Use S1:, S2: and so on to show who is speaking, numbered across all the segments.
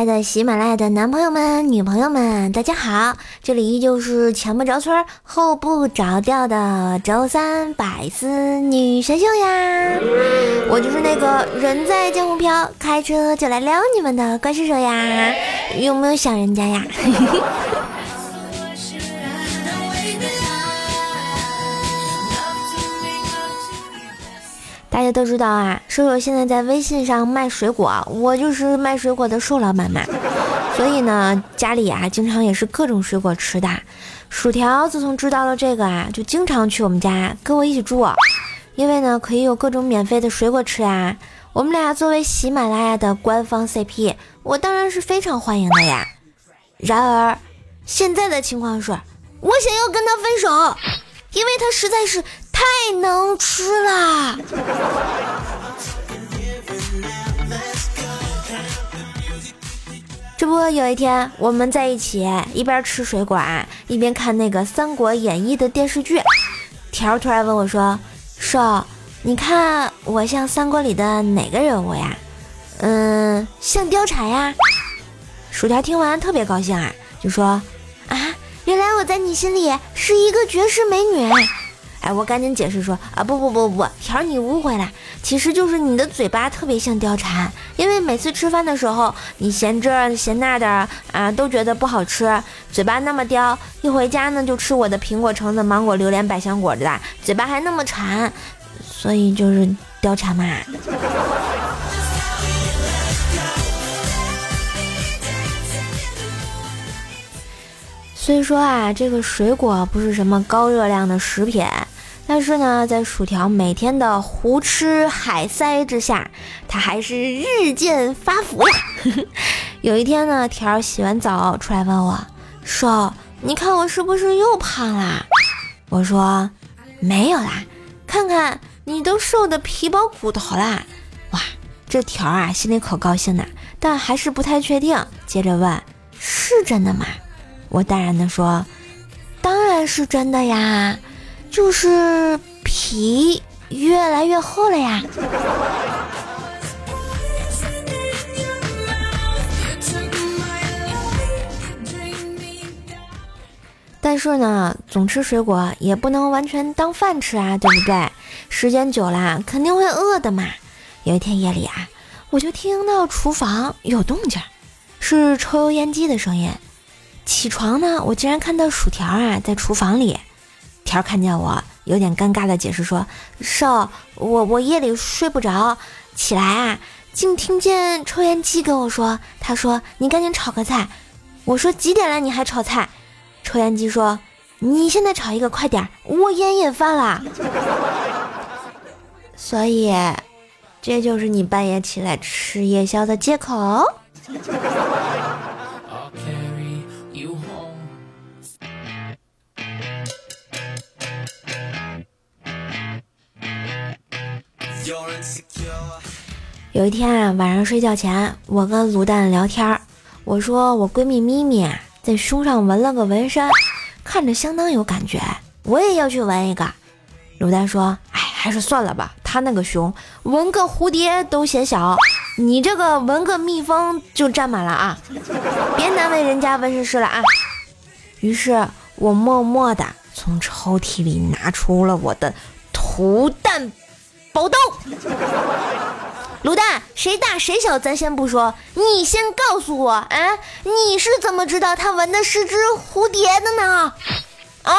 S1: 爱的喜马拉雅的男朋友们、女朋友们，大家好！这里依旧是前不着村后不着调的周三百思女神秀呀！我就是那个人在江湖飘，开车就来撩你们的怪兽手呀！有没有想人家呀？大家都知道啊，瘦瘦现在在微信上卖水果，我就是卖水果的瘦老板嘛。所以呢，家里啊经常也是各种水果吃的。薯条自从知道了这个啊，就经常去我们家跟我一起住，因为呢可以有各种免费的水果吃啊。我们俩作为喜马拉雅的官方 CP，我当然是非常欢迎的呀。然而，现在的情况是，我想要跟他分手，因为他实在是。太能吃啦！这不，有一天我们在一起，一边吃水果啊，一边看那个《三国演义》的电视剧。条突然问我说：“说，你看我像三国里的哪个人物呀？”“嗯，像貂蝉呀。”薯条听完特别高兴啊，就说：“啊，原来我在你心里是一个绝世美女。”哎，我赶紧解释说啊，不不不不，条儿你误会了，其实就是你的嘴巴特别像貂蝉，因为每次吃饭的时候，你嫌这嫌那的啊，都觉得不好吃，嘴巴那么刁，一回家呢就吃我的苹果、橙子、芒果、榴莲、百香果的，嘴巴还那么馋，所以就是貂蝉嘛。所以说啊，这个水果不是什么高热量的食品。但是呢，在薯条每天的胡吃海塞之下，他还是日渐发福呀。有一天呢，条儿洗完澡出来问我，说：“你看我是不是又胖啦？”我说：“没有啦，看看你都瘦的皮包骨头啦。”哇，这条儿啊心里可高兴呢，但还是不太确定。接着问：“是真的吗？”我淡然的说：“当然是真的呀。”就是皮越来越厚了呀，但是呢，总吃水果也不能完全当饭吃啊，对不对？时间久了肯定会饿的嘛。有一天夜里啊，我就听到厨房有动静，是抽油烟机的声音。起床呢，我竟然看到薯条啊在厨房里。条看见我，有点尴尬的解释说：“少，我我夜里睡不着，起来啊，竟听见抽烟机跟我说，他说你赶紧炒个菜。我说几点了你还炒菜？抽烟机说你现在炒一个快点，我烟也犯了。所以，这就是你半夜起来吃夜宵的借口。”有一天啊，晚上睡觉前，我跟卤蛋聊天儿，我说我闺蜜咪咪，在胸上纹了个纹身，看着相当有感觉，我也要去纹一个。卤蛋说：“哎，还是算了吧，她那个胸纹个蝴蝶都嫌小，你这个纹个蜜蜂就占满了啊，别难为人家纹身师了啊。”于是我默默地从抽屉里拿出了我的涂蛋宝刀。卤蛋，谁大谁小，咱先不说，你先告诉我，啊，你是怎么知道他纹的是只蝴蝶的呢？啊！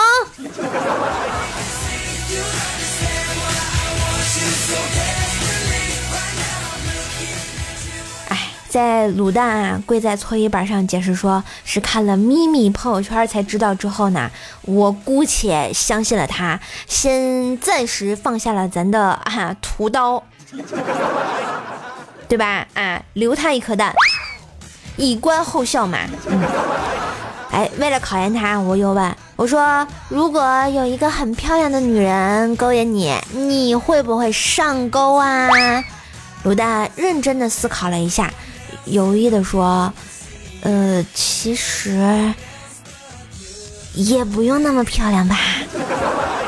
S1: 在卤蛋啊跪在搓衣板上解释说是看了咪咪朋友圈才知道之后呢，我姑且相信了他，先暂时放下了咱的啊屠刀，对吧？啊，留他一颗蛋，以观后效嘛。嗯，哎，为了考验他，我又问我说：“如果有一个很漂亮的女人勾引你，你会不会上钩啊？”卤蛋认真的思考了一下，犹豫的说：“呃，其实也不用那么漂亮吧。”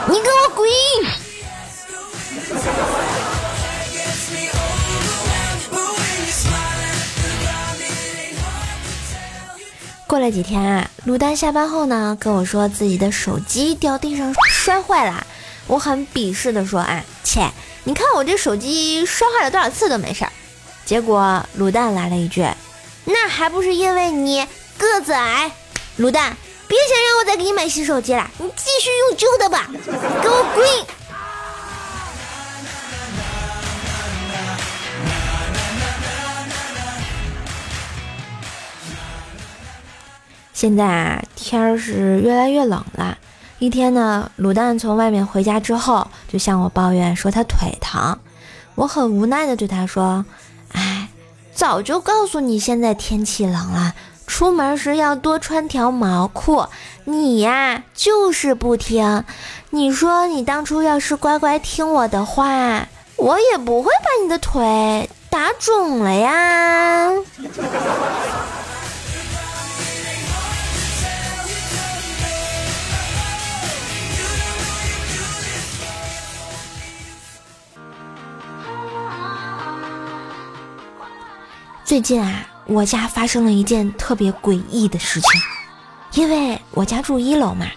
S1: 你给我滚！过了几天啊，卤蛋下班后呢，跟我说自己的手机掉地上摔坏了。我很鄙视的说：“啊，切，你看我这手机摔坏了多少次都没事儿。”结果卤蛋来了一句：“那还不是因为你个子矮。”卤蛋，别想让我再给你买新手机了，你继续用旧的吧，给我滚！现在啊，天儿是越来越冷了。一天呢，卤蛋从外面回家之后，就向我抱怨说他腿疼。我很无奈的对他说：“，早就告诉你现在天气冷了，出门时要多穿条毛裤。你呀，就是不听。你说你当初要是乖乖听我的话，我也不会把你的腿打肿了呀。”最近啊，我家发生了一件特别诡异的事情。因为我家住一楼嘛，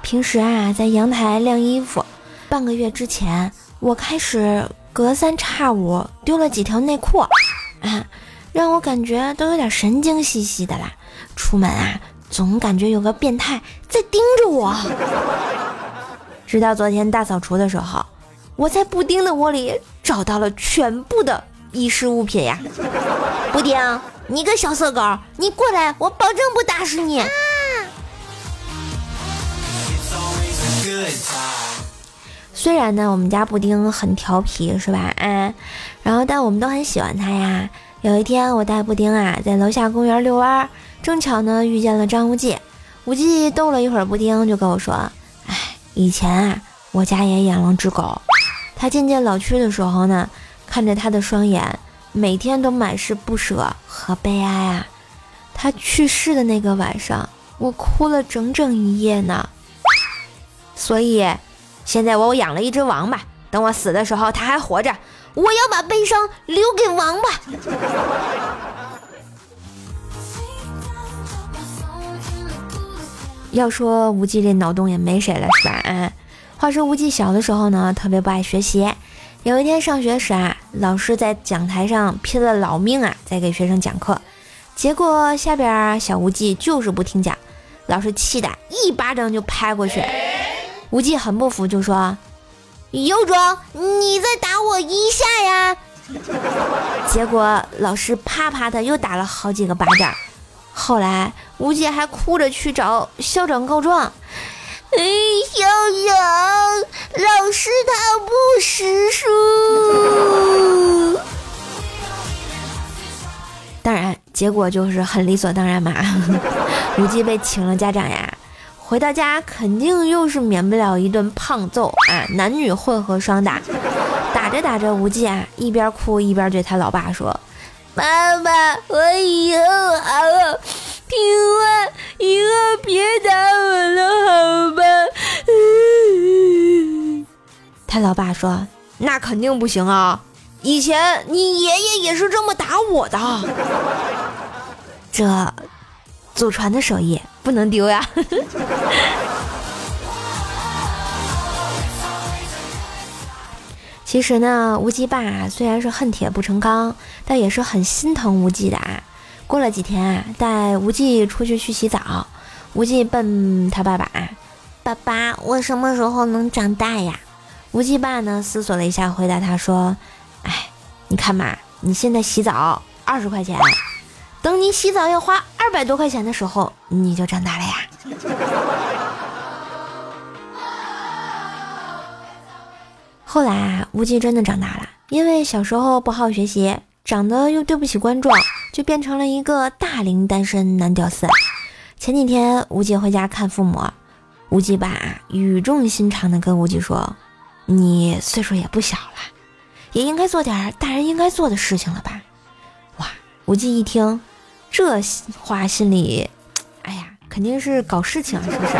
S1: 平时啊在阳台晾衣服。半个月之前，我开始隔三差五丢了几条内裤，啊，让我感觉都有点神经兮兮的啦。出门啊，总感觉有个变态在盯着我。直到昨天大扫除的时候，我在布丁的窝里找到了全部的遗失物品呀。布丁，你个小色狗，你过来，我保证不打死你。虽然呢，我们家布丁很调皮，是吧？啊，然后但我们都很喜欢他呀。有一天，我带布丁啊在楼下公园遛弯，正巧呢遇见了张无忌。无忌逗了一会儿布丁，就跟我说：“哎，以前啊，我家也养了只狗，它渐渐老去的时候呢，看着他的双眼。”每天都满是不舍和悲哀啊！他去世的那个晚上，我哭了整整一夜呢。所以，现在我养了一只王八，等我死的时候它还活着，我要把悲伤留给王八。要说无忌这脑洞也没谁了，是吧？啊。话说无忌小的时候呢，特别不爱学习。有一天上学时啊，老师在讲台上拼了老命啊，在给学生讲课，结果下边小无忌就是不听讲，老师气的一巴掌就拍过去，无忌很不服，就说：“有种，你再打我一下呀！”结果老师啪啪的又打了好几个巴掌，后来无忌还哭着去找校长告状。哎，校长，老师他不识数。当然，结果就是很理所当然嘛。无忌被请了家长呀，回到家肯定又是免不了一顿胖揍啊，男女混合双打。打着打着，无忌啊一边哭一边对他老爸说：“妈妈，我以后好”听话，以后别打我了，好吧？他老爸说：“那肯定不行啊！以前你爷爷也是这么打我的。这祖传的手艺不能丢呀。”其实呢，无忌爸虽然是恨铁不成钢，但也是很心疼无忌的啊。过了几天啊，带无忌出去去洗澡，无忌问他爸爸：“爸爸，我什么时候能长大呀？”无忌爸呢思索了一下，回答他说：“哎，你看嘛，你现在洗澡二十块钱，等你洗澡要花二百多块钱的时候，你就长大了呀。后来啊，无忌真的长大了，因为小时候不好学习，长得又对不起观众，就变成了一个大龄单身男屌丝。前几天无忌回家看父母，无忌爸语重心长的跟无忌说：“你岁数也不小了，也应该做点大人应该做的事情了吧？”哇，无忌一听这话，心里，哎呀，肯定是搞事情，是不是？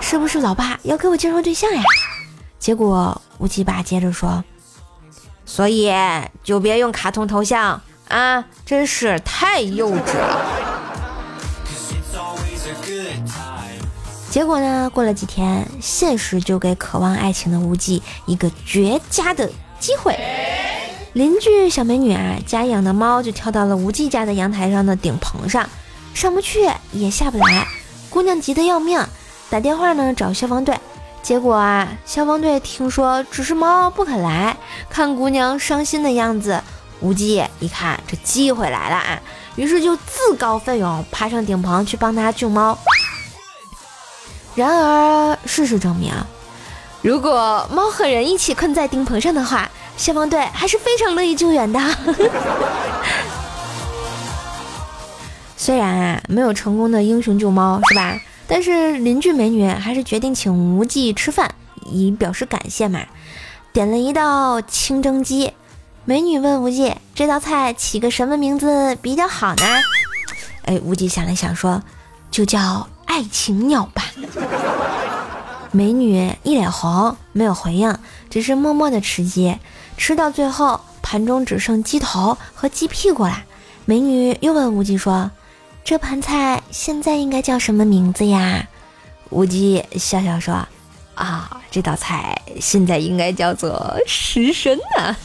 S1: 是不是老爸要给我介绍对象呀？结果无忌爸接着说：“所以就别用卡通头像啊，真是太幼稚了。”结果呢？过了几天，现实就给渴望爱情的无忌一个绝佳的机会。邻居小美女啊，家养的猫就跳到了无忌家的阳台上的顶棚上，上不去也下不来。姑娘急得要命，打电话呢找消防队。结果啊，消防队听说只是猫不肯来，看姑娘伤心的样子，无忌一看这机会来了啊，于是就自告奋勇爬上顶棚去帮她救猫。然而，事实证明，如果猫和人一起困在顶棚上的话，消防队还是非常乐意救援的。虽然啊，没有成功的英雄救猫，是吧？但是邻居美女还是决定请无忌吃饭，以表示感谢嘛。点了一道清蒸鸡，美女问无忌：“这道菜起个什么名字比较好呢？”哎，无忌想了想说：“就叫。”爱情鸟吧，美女一脸红，没有回应，只是默默的吃鸡。吃到最后，盘中只剩鸡头和鸡屁股了。美女又问无忌说：“这盘菜现在应该叫什么名字呀？”无忌笑笑说：“啊，这道菜现在应该叫做食神啊。”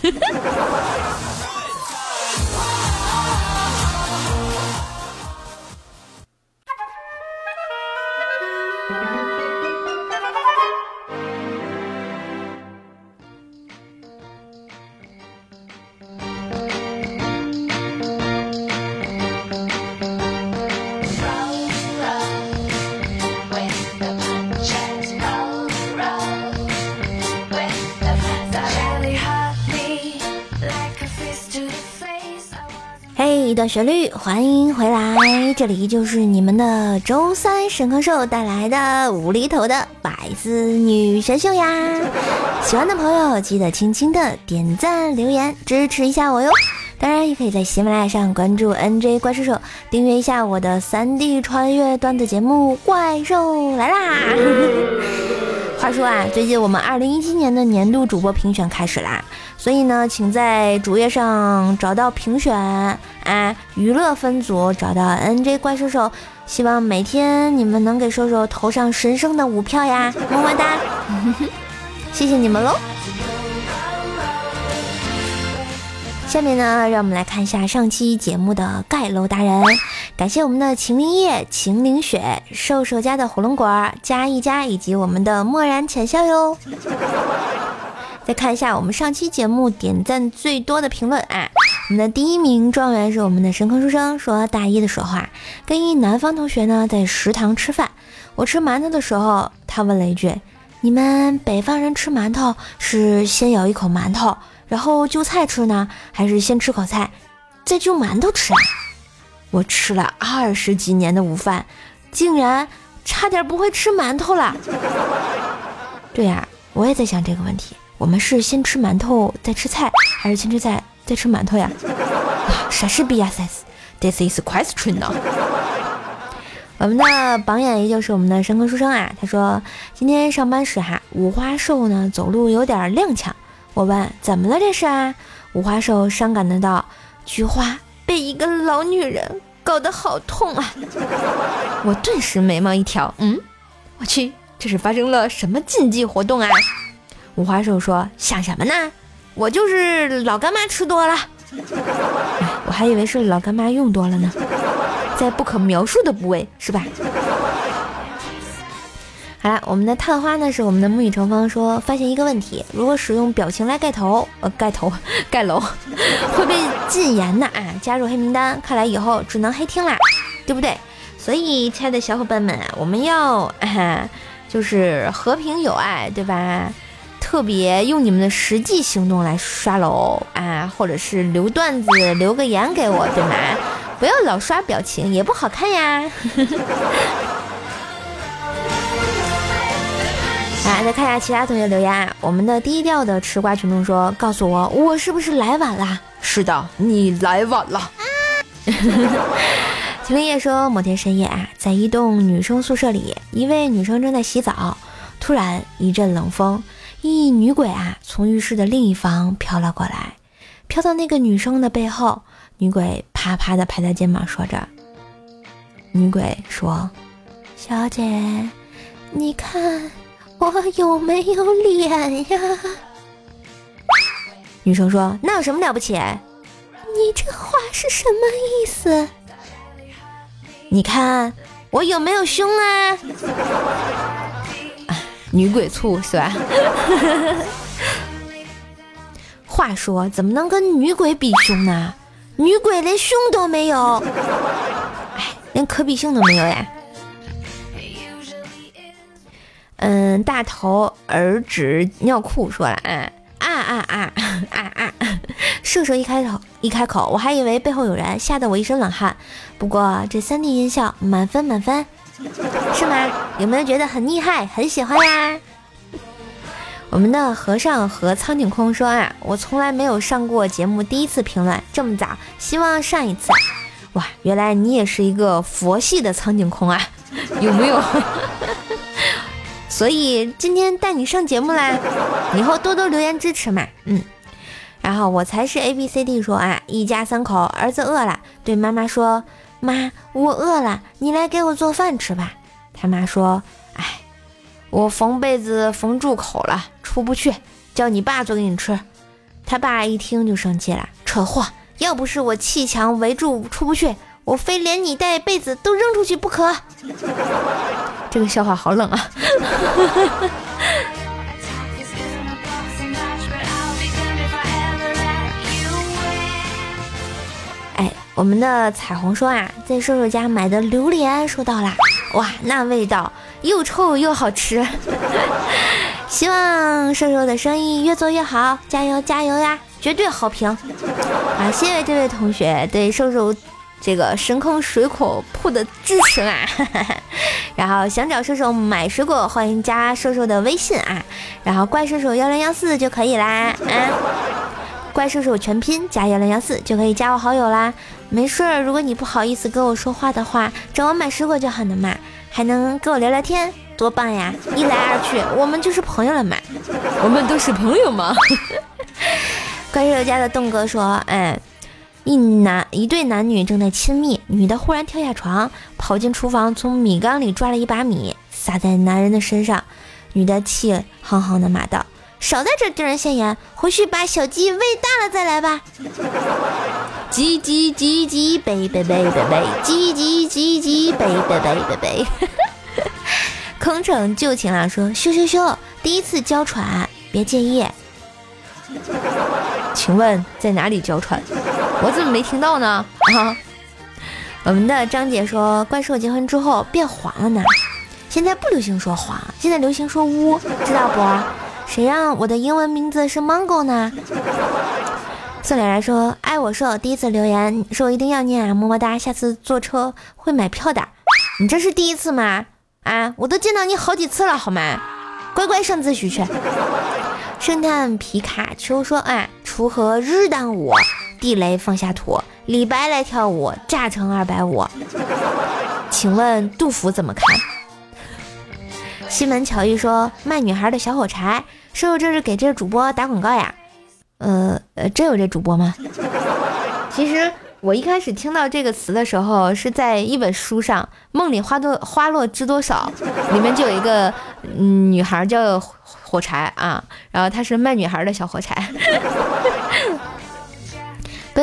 S1: 旋律，欢迎回来，这里就是你们的周三神坑兽带来的无厘头的百思女神秀呀！喜欢的朋友记得轻轻的点赞留言支持一下我哟。当然也可以在喜马拉雅上关注 NJ 怪兽手，订阅一下我的三 D 穿越段子节目《怪兽来啦》。话说啊，最近我们二零一七年的年度主播评选开始啦，所以呢，请在主页上找到评选，啊，娱乐分组找到 NJ 怪兽兽，希望每天你们能给兽兽投上神圣的五票呀，么么哒，谢谢你们喽。下面呢，让我们来看一下上期节目的盖楼达人。感谢我们的秦林叶、秦凌雪、瘦瘦家的火龙果、加一加以及我们的漠然浅笑哟。再看一下我们上期节目点赞最多的评论啊，我们的第一名状元是我们的神坑书生，说大一的时候啊，跟一南方同学呢在食堂吃饭，我吃馒头的时候，他问了一句：“你们北方人吃馒头是先咬一口馒头？”然后就菜吃呢，还是先吃口菜，再就馒头吃啊？我吃了二十几年的午饭，竟然差点不会吃馒头了。对呀，我也在想这个问题：我们是先吃馒头再吃菜，还是先吃菜再吃馒头呀？啥是 B S S？This is question 呢？我们的榜眼依旧是我们的深坑书生啊。他说今天上班时哈，五花兽呢走路有点踉跄。我问怎么了这是啊？五花兽伤感的道：“菊花被一个老女人搞得好痛啊！”我顿时眉毛一挑，嗯，我去，这是发生了什么禁忌活动啊？五花兽说：“想什么呢？我就是老干妈吃多了。”我还以为是老干妈用多了呢，在不可描述的部位是吧？好了，我们的探花呢是我们的沐雨成风说发现一个问题，如果使用表情来盖头，呃，盖头 盖楼会被禁言的啊，加入黑名单，看来以后只能黑听啦，对不对？所以亲爱的小伙伴们，我们要就是和平友爱，对吧？特别用你们的实际行动来刷楼啊，或者是留段子、留个言给我，对吗？不要老刷表情，也不好看呀。来，再看一下其他同学留言啊。我们的低调的吃瓜群众说：“告诉我，我是不是来晚了？”
S2: 是的，你来晚了。
S1: 秦林叶说：“某天深夜啊，在一栋女生宿舍里，一位女生正在洗澡，突然一阵冷风。”一女鬼啊，从浴室的另一方飘了过来，飘到那个女生的背后。女鬼啪啪的拍她肩膀，说着：“女鬼说，小姐，你看我有没有脸呀？”女生说：“那有什么了不起？你这话是什么意思？你看我有没有胸啊？”女鬼醋是吧？话说，怎么能跟女鬼比胸呢？女鬼连胸都没有，哎，连可比性都没有呀。嗯，大头儿纸尿裤说了，啊啊啊啊啊啊！射手一开口一开口，我还以为背后有人，吓得我一身冷汗。不过这三 D 音效满分满分。是吗？有没有觉得很厉害，很喜欢呀？我们的和尚和苍井空说啊，我从来没有上过节目，第一次评论这么早，希望上一次。哇，原来你也是一个佛系的苍井空啊？有没有？所以今天带你上节目啦，以后多多留言支持嘛。嗯，然后我才是 A B C D 说啊，一家三口，儿子饿了，对妈妈说。妈，我饿了，你来给我做饭吃吧。他妈说：“哎，我缝被子缝住口了，出不去，叫你爸做给你吃。”他爸一听就生气了：“扯货！要不是我砌墙围住出不去，我非连你带被子都扔出去不可。”这个笑话好冷啊！我们的彩虹说啊，在瘦瘦家买的榴莲收到啦，哇，那味道又臭又好吃，希望瘦瘦的生意越做越好，加油加油呀，绝对好评。啊！谢谢这位同学对瘦瘦这个神坑水果铺的支持啊，然后想找瘦瘦买水果，欢迎加瘦瘦的微信啊，然后怪兽兽幺零幺四就可以啦，啊，怪兽兽全拼加幺零幺四就可以加我好友啦。没事儿，如果你不好意思跟我说话的话，找我买水果就好了嘛，还能跟我聊聊天，多棒呀！一来二去，我们就是朋友了嘛，
S2: 我们都是朋友嘛。
S1: 怪兽家的栋哥说：“哎，一男一对男女正在亲密，女的忽然跳下床，跑进厨房，从米缸里抓了一把米，撒在男人的身上，女的气哼哼的骂道。”少在这丢人现眼，回去把小鸡喂大了再来吧。叽叽叽叽，贝贝贝贝贝，叽叽叽叽，贝贝贝贝贝。空城旧情郎说：羞羞羞，第一次娇喘，别介意。
S2: 请问在哪里娇喘？我怎么没听到呢？啊，
S1: 我们的张姐说：怪兽结婚之后变黄了呢。现在不流行说黄，现在流行说污，知道不？谁让我的英文名字是 Mango 呢？宋脸来说爱我瘦，第一次留言说一定要念啊，么么哒，下次坐车会买票的。你这是第一次吗？啊，我都见到你好几次了，好吗？乖乖上自习去。圣诞皮卡丘说啊，锄禾日当午，地雷放下土，李白来跳舞，炸成二百五。请问杜甫怎么看？西门巧遇说卖女孩的小火柴，师傅这是给这个主播打广告呀？呃呃，真有这主播吗？其实我一开始听到这个词的时候，是在一本书上《梦里花多花落知多少》里面就有一个嗯女孩叫火柴啊，然后她是卖女孩的小火柴。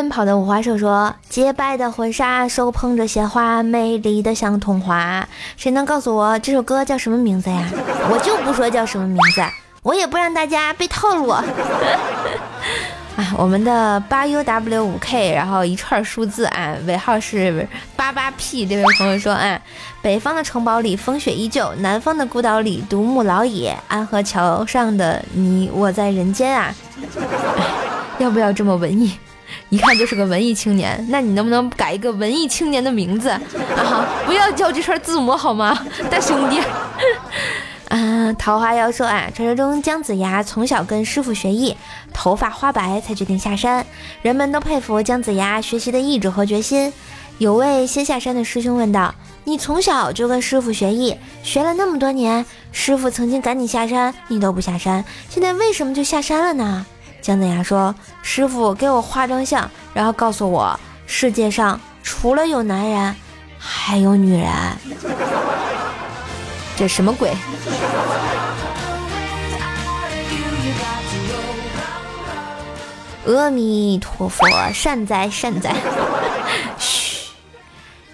S1: 奔跑的五花兽说：“洁白的婚纱，手捧着鲜花，美丽的像童话。谁能告诉我这首歌叫什么名字呀？我就不说叫什么名字，我也不让大家被套路。”啊，我们的八 U W 五 K，然后一串数字啊，尾号是八八 P。这位朋友说：“啊，北方的城堡里风雪依旧，南方的孤岛里独木老野，安河桥上的你我在人间啊。”哎，要不要这么文艺？一看就是个文艺青年。那你能不能改一个文艺青年的名字啊？不要叫这串字母好吗，大兄弟？啊，桃花妖说啊，传说中姜子牙从小跟师傅学艺，头发花白才决定下山。人们都佩服姜子牙学习的意志和决心。有位先下山的师兄问道：“你从小就跟师傅学艺，学了那么多年，师傅曾经赶你下山，你都不下山，现在为什么就下山了呢？”姜子牙说：“师傅给我画张像，然后告诉我，世界上除了有男人，还有女人。”这什么鬼？阿弥陀佛，善哉善哉。嘘，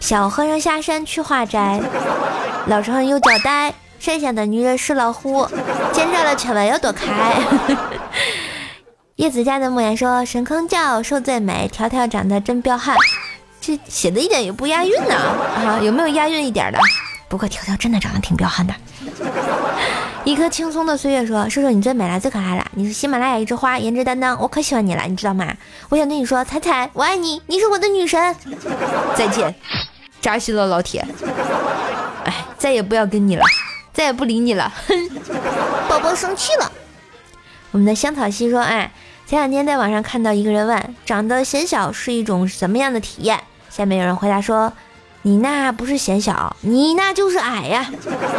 S1: 小和尚下山去化斋，老和尚有交代：山下的女人是老虎，见着了千万要躲开。叶子家的莫言说：神坑叫瘦最美，条条长得真彪悍。这写的一点也不押韵呢啊！有没有押韵一点的？不过条条真的长得挺彪悍的。一颗轻松的岁月说：“叔叔你最美了，最可爱了，你是喜马拉雅一枝花，颜值担当，我可喜欢你了，你知道吗？我想对你说，彩彩，我爱你，你是我的女神。再见，扎心了，老铁。哎，再也不要跟你了，再也不理你了。哼，宝宝生气了。我们的香草西说：哎，前两天在网上看到一个人问，长得显小是一种什么样的体验？下面有人回答说。”你那不是显小，你那就是矮呀。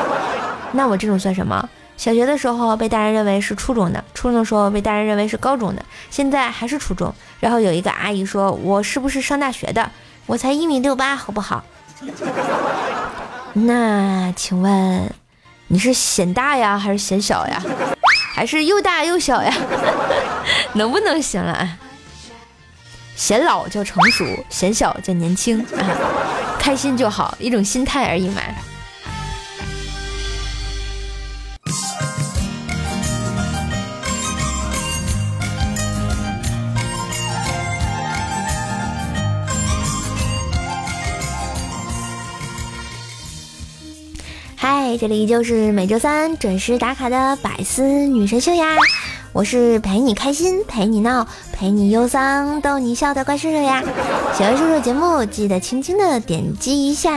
S1: 那我这种算什么？小学的时候被大人认为是初中的，初中的时候被大人认为是高中的，现在还是初中。然后有一个阿姨说我是不是上大学的？我才一米六八，好不好？那请问你是显大呀，还是显小呀？还是又大又小呀？能不能行了？显老叫成熟，显小叫年轻。开心就好，一种心态而已嘛。嗨，这里就是每周三准时打卡的百思女神秀呀。我是陪你开心、陪你闹、陪你忧伤、逗你笑的怪叔叔呀！喜欢叔叔节目，记得轻轻的点击一下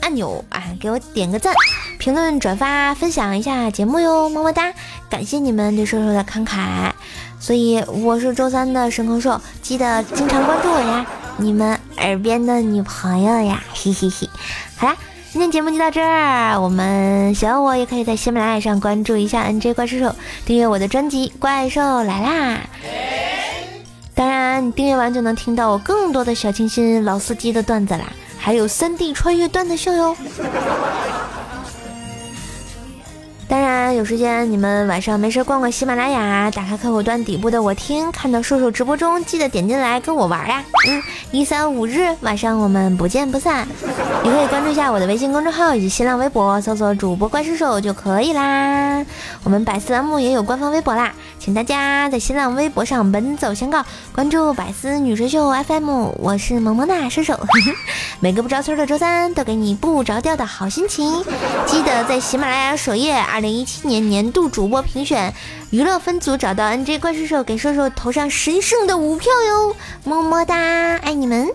S1: 按钮啊，给我点个赞，评论、转发、分享一下节目哟，么么哒！感谢你们对叔叔的慷慨。所以我是周三的神空兽，记得经常关注我呀，你们耳边的女朋友呀，嘿嘿嘿！好啦。今天节目就到这儿，我们喜欢我也可以在喜马拉雅上关注一下 NJ 怪兽兽，订阅我的专辑《怪兽来啦》。当然，你订阅完就能听到我更多的小清新、老司机的段子啦，还有三 D 穿越段的秀哟。当然，有时间你们晚上没事逛逛喜马拉雅，打开客户端底部的我听，看到瘦瘦直播中，记得点进来跟我玩呀。嗯，一三五日晚上我们不见不散。你可以关注一下我的微信公众号以及新浪微博，搜索主播怪兽兽就可以啦。我们百思栏目也有官方微博啦，请大家在新浪微博上奔走相告，关注百思女神秀 FM，我是萌萌哒射手。每个不着村的周三都给你不着调的好心情，记得在喜马拉雅首页二零一七年年度主播评选娱乐分组找到 NJ 怪兽兽，给兽兽投上神圣的五票哟，么么哒，爱你们。